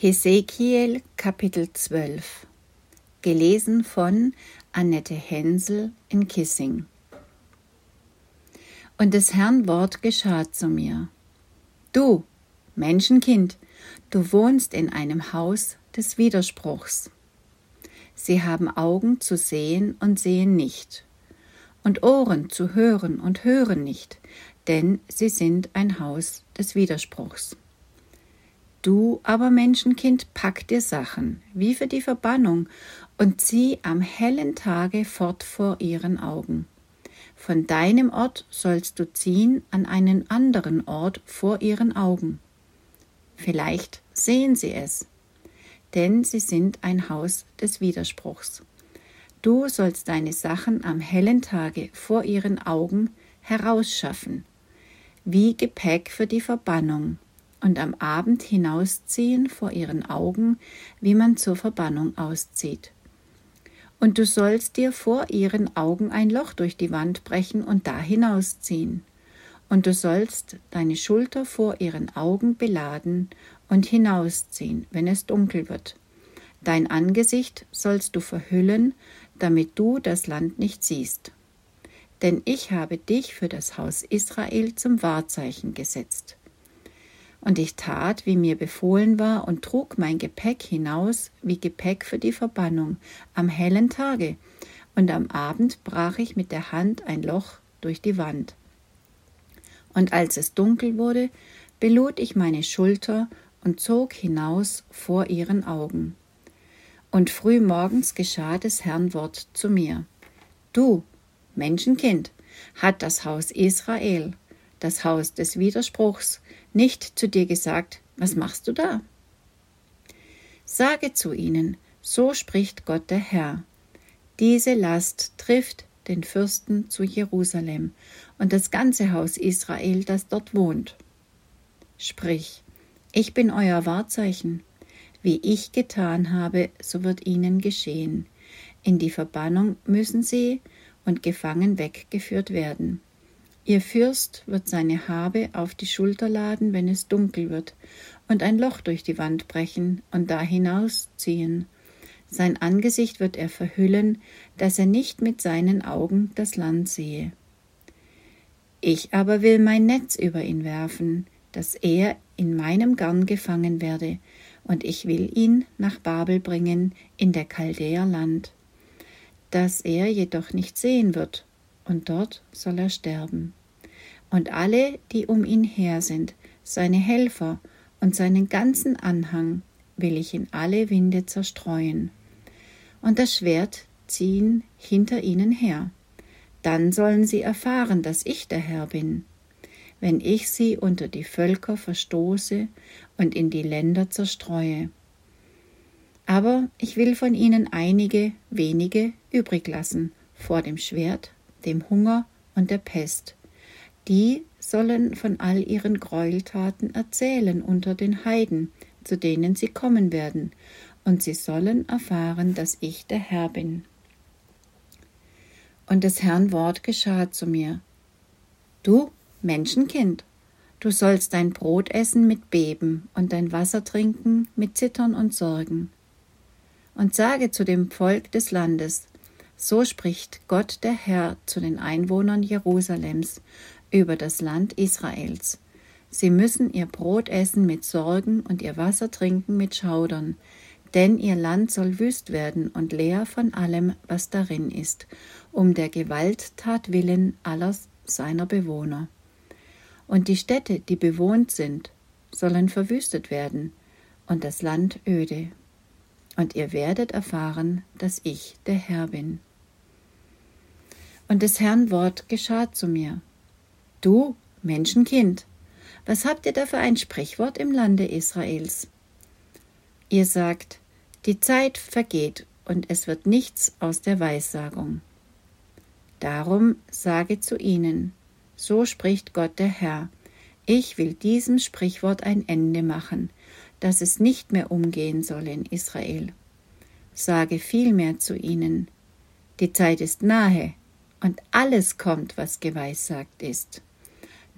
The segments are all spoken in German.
Hesekiel Kapitel 12 Gelesen von Annette Hensel in Kissing Und des Herrn Wort geschah zu mir. Du, Menschenkind, du wohnst in einem Haus des Widerspruchs. Sie haben Augen zu sehen und sehen nicht, und Ohren zu hören und hören nicht, denn sie sind ein Haus des Widerspruchs. Du aber, Menschenkind, pack dir Sachen, wie für die Verbannung, und zieh am hellen Tage fort vor ihren Augen. Von deinem Ort sollst du ziehen an einen anderen Ort vor ihren Augen. Vielleicht sehen sie es, denn sie sind ein Haus des Widerspruchs. Du sollst deine Sachen am hellen Tage vor ihren Augen herausschaffen, wie Gepäck für die Verbannung, und am Abend hinausziehen vor ihren Augen, wie man zur Verbannung auszieht. Und du sollst dir vor ihren Augen ein Loch durch die Wand brechen und da hinausziehen. Und du sollst deine Schulter vor ihren Augen beladen und hinausziehen, wenn es dunkel wird. Dein Angesicht sollst du verhüllen, damit du das Land nicht siehst. Denn ich habe dich für das Haus Israel zum Wahrzeichen gesetzt. Und ich tat, wie mir befohlen war, und trug mein Gepäck hinaus wie Gepäck für die Verbannung am hellen Tage, und am Abend brach ich mit der Hand ein Loch durch die Wand. Und als es dunkel wurde, belud ich meine Schulter und zog hinaus vor ihren Augen. Und früh morgens geschah des Herrn Wort zu mir. Du, Menschenkind, hat das Haus Israel, das Haus des Widerspruchs, nicht zu dir gesagt, was machst du da? Sage zu ihnen, so spricht Gott der Herr. Diese Last trifft den Fürsten zu Jerusalem und das ganze Haus Israel, das dort wohnt. Sprich, ich bin euer Wahrzeichen. Wie ich getan habe, so wird ihnen geschehen. In die Verbannung müssen sie und gefangen weggeführt werden. Ihr Fürst wird seine Habe auf die Schulter laden, wenn es dunkel wird, und ein Loch durch die Wand brechen und da hinausziehen. Sein Angesicht wird er verhüllen, dass er nicht mit seinen Augen das Land sehe. Ich aber will mein Netz über ihn werfen, dass er in meinem Garn gefangen werde, und ich will ihn nach Babel bringen in der Chaldäer Land, dass er jedoch nicht sehen wird, und dort soll er sterben und alle, die um ihn her sind, seine Helfer und seinen ganzen Anhang, will ich in alle Winde zerstreuen. Und das Schwert ziehen hinter ihnen her. Dann sollen sie erfahren, dass ich der Herr bin, wenn ich sie unter die Völker verstoße und in die Länder zerstreue. Aber ich will von ihnen einige wenige übrig lassen vor dem Schwert, dem Hunger und der Pest die sollen von all ihren Gräueltaten erzählen unter den Heiden, zu denen sie kommen werden, und sie sollen erfahren, dass ich der Herr bin. Und des Herrn Wort geschah zu mir. Du, Menschenkind, du sollst dein Brot essen mit Beben und dein Wasser trinken mit Zittern und Sorgen. Und sage zu dem Volk des Landes, so spricht Gott der Herr zu den Einwohnern Jerusalems über das Land Israels. Sie müssen ihr Brot essen mit Sorgen und ihr Wasser trinken mit Schaudern, denn ihr Land soll wüst werden und leer von allem, was darin ist, um der Gewalttat willen aller seiner Bewohner. Und die Städte, die bewohnt sind, sollen verwüstet werden, und das Land öde. Und ihr werdet erfahren, dass ich der Herr bin. Und des Herrn Wort geschah zu mir. Du, Menschenkind, was habt ihr da für ein Sprichwort im Lande Israels? Ihr sagt, die Zeit vergeht und es wird nichts aus der Weissagung. Darum sage zu ihnen, so spricht Gott der Herr, ich will diesem Sprichwort ein Ende machen, dass es nicht mehr umgehen soll in Israel. Sage vielmehr zu ihnen, die Zeit ist nahe und alles kommt, was geweissagt ist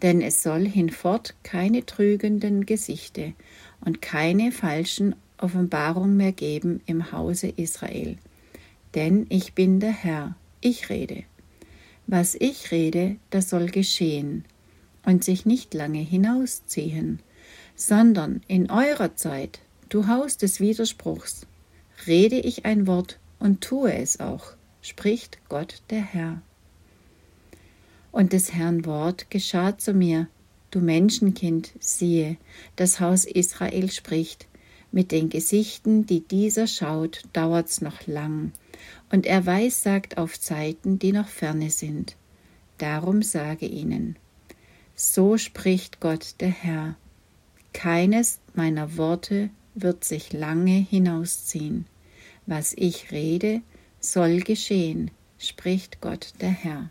denn es soll hinfort keine trügenden Gesichte und keine falschen Offenbarung mehr geben im Hause Israel. Denn ich bin der Herr, ich rede. Was ich rede, das soll geschehen und sich nicht lange hinausziehen, sondern in eurer Zeit, du Haus des Widerspruchs, rede ich ein Wort und tue es auch, spricht Gott der Herr. Und des Herrn Wort geschah zu mir, du Menschenkind, siehe, das Haus Israel spricht, mit den Gesichten, die dieser schaut, dauert's noch lang, und er weissagt auf Zeiten, die noch ferne sind. Darum sage ihnen, so spricht Gott der Herr, keines meiner Worte wird sich lange hinausziehen. Was ich rede, soll geschehen, spricht Gott der Herr.